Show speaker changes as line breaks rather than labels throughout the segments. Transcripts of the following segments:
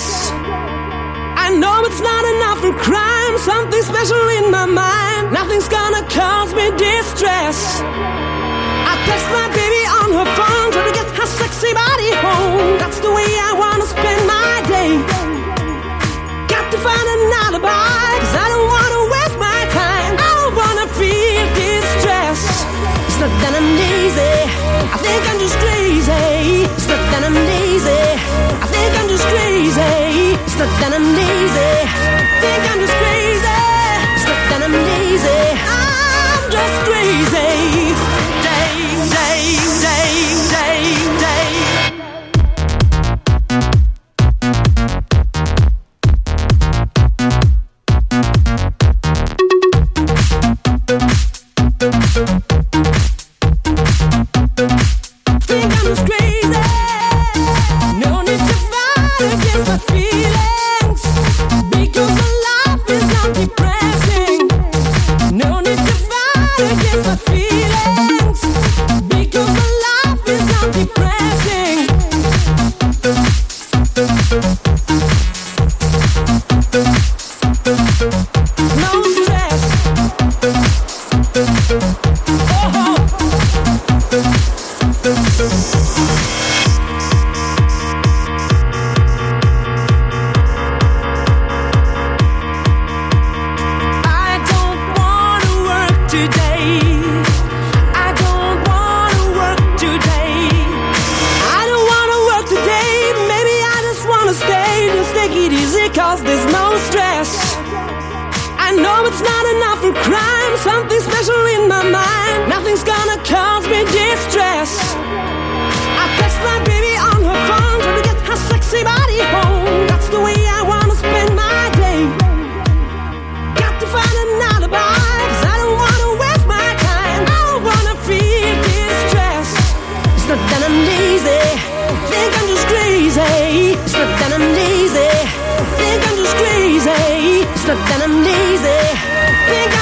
stress. I know it's not enough for crime, something special in my mind. Nothing's gonna cause me distress. I text my baby on her phone, trying to get her sexy body home. That's the way I wanna spend my day. Got to find an alibi, cause I don't wanna waste my time. I don't wanna feel distress. It's not that I'm lazy, I think I'm just crazy. It's not that I'm lazy, I just crazy. It's not that I'm lazy, think I'm just crazy. Know it's not enough for crime. Something special in my mind. Nothing's gonna cause me distress. I text my baby on her phone, trying to get her sexy body home. It's that I'm lazy, think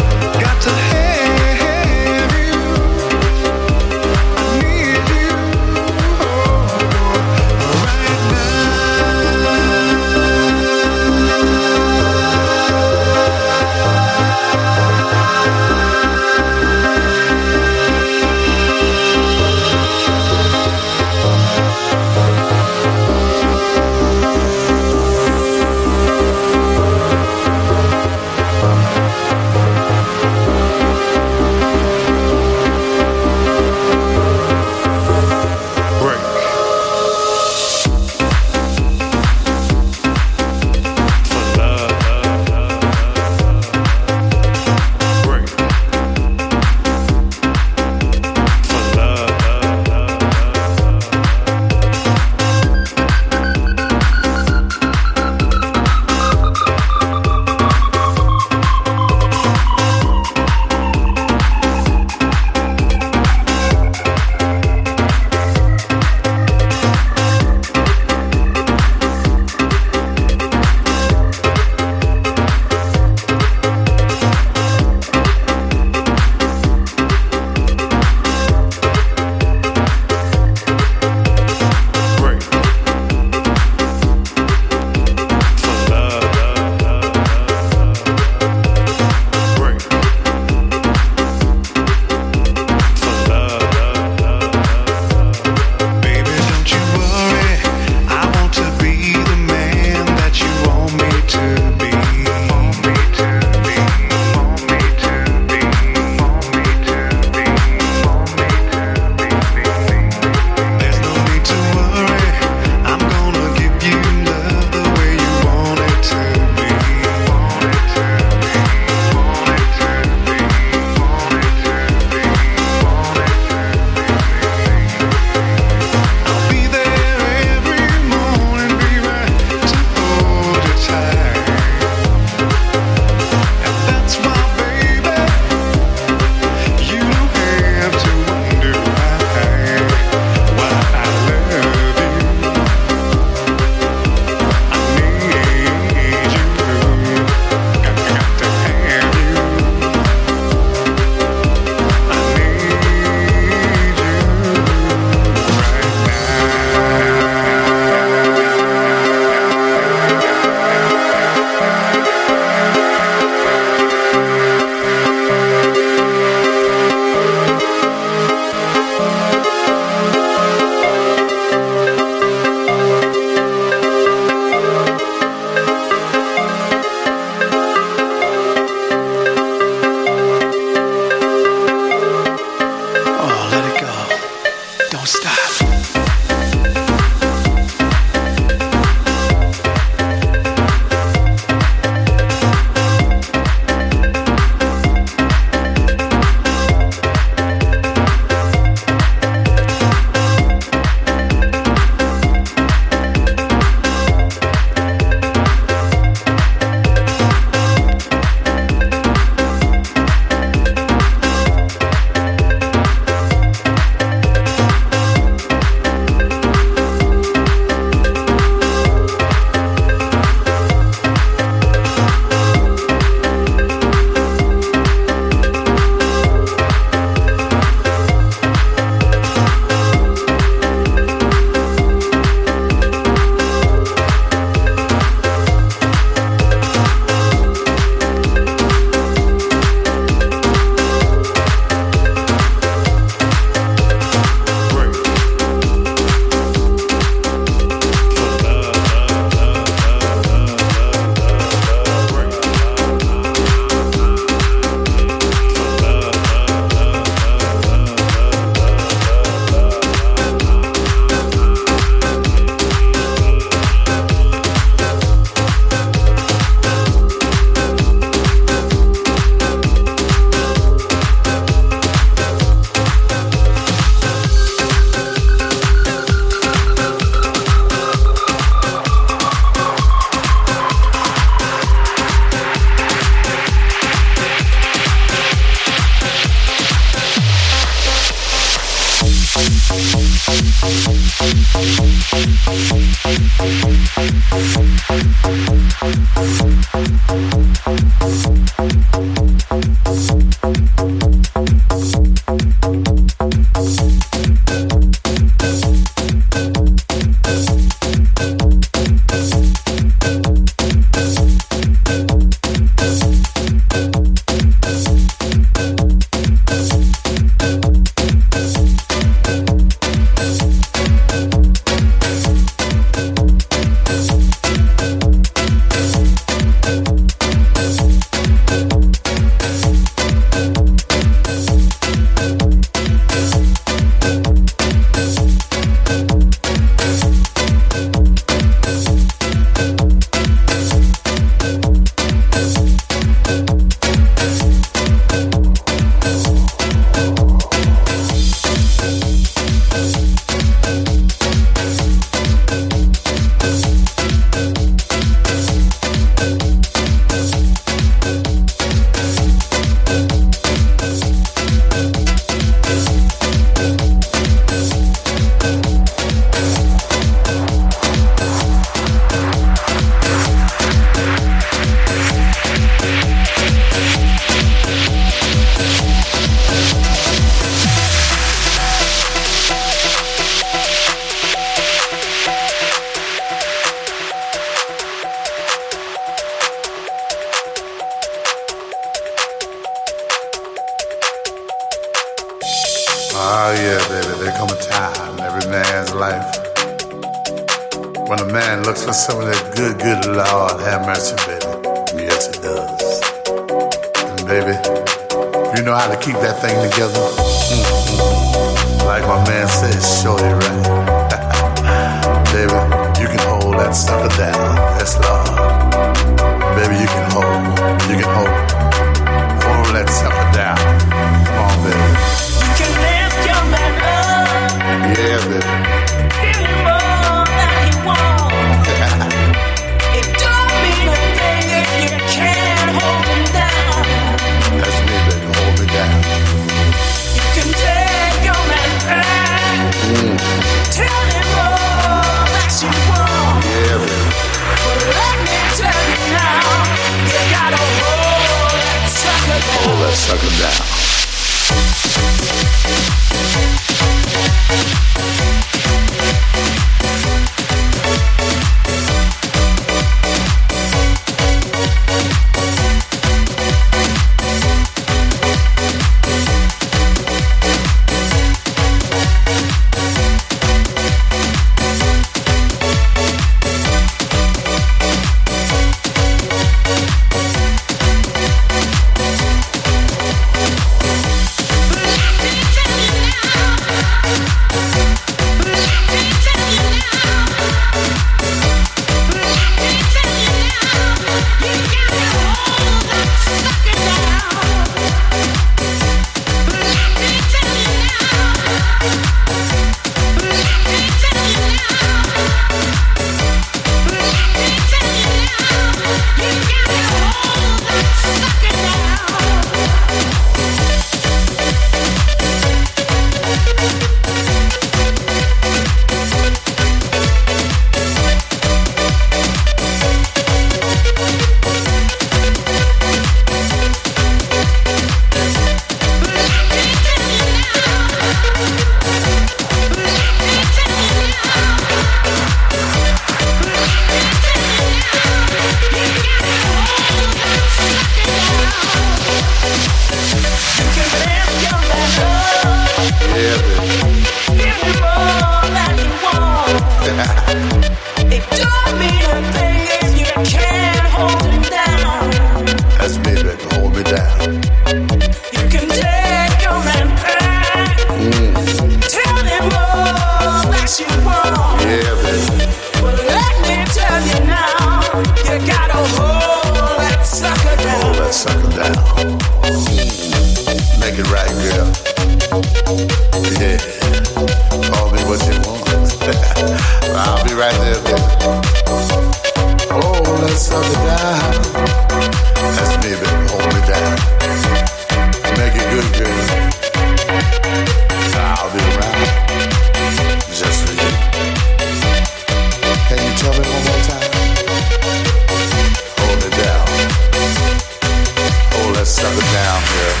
that sucker down, girl.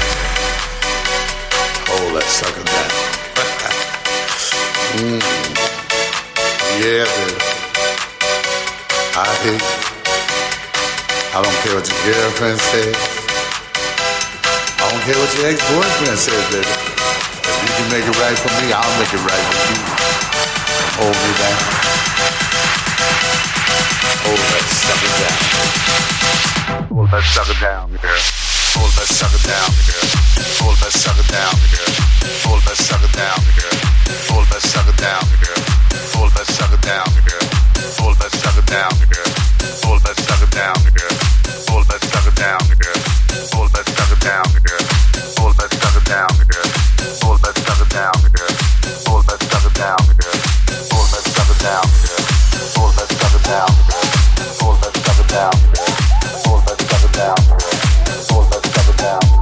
Hold that sucker down. mm. Yeah, baby. I hear you. I don't care what your girlfriend says. I don't care what your ex-boyfriend says, baby. If you can make it right for me, I'll make it right for you. Hold me down. Hold that sucker down. Hold that sucker down, girl. Hold that sucker down, girl. Hold that sucker down, girl. Hold that sucker down, girl. Hold that sucker down, girl. Hold that sucker down, girl. Hold that sucker down, girl. Hold that sucker down, girl. Hold that sucker down, girl. Hold that sucker down, girl. Hold that sucker down, girl. Hold that sucker down, girl. Hold that sucker down, girl. Hold that sucker down, girl. Hold that sucker down, girl. Hold that sucker down, girl. Hold that sucker down, girl down.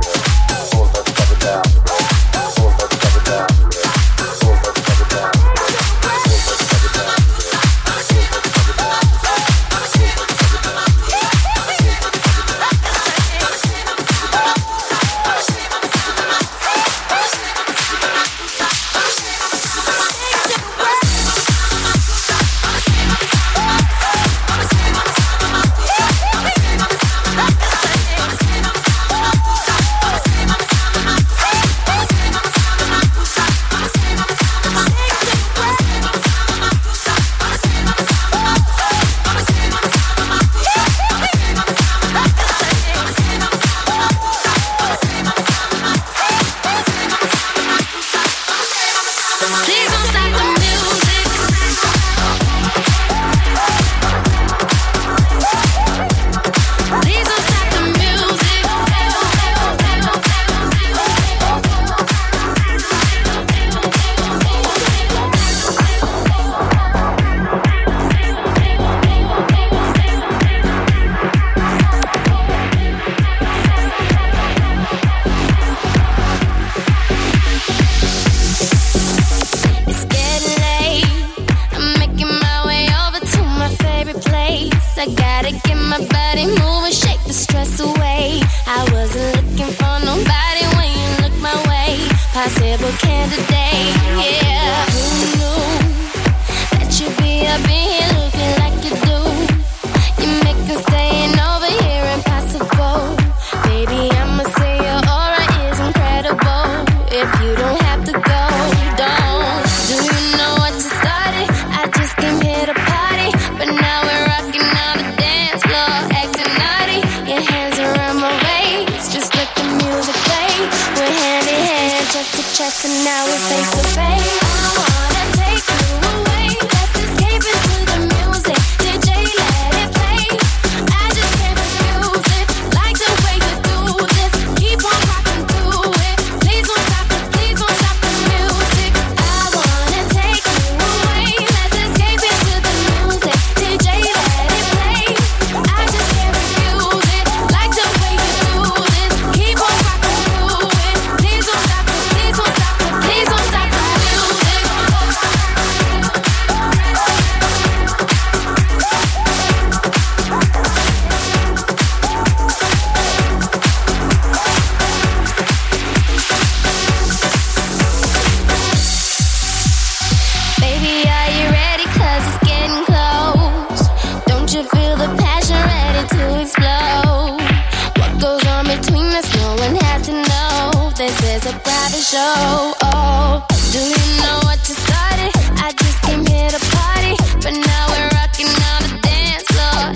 do you know what started? I just came here to party, but now we're rocking on the dance floor.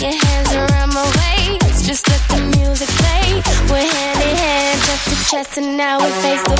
Your hands around my waist, just let the music play. We're hand in hand, chest to chest, and now we face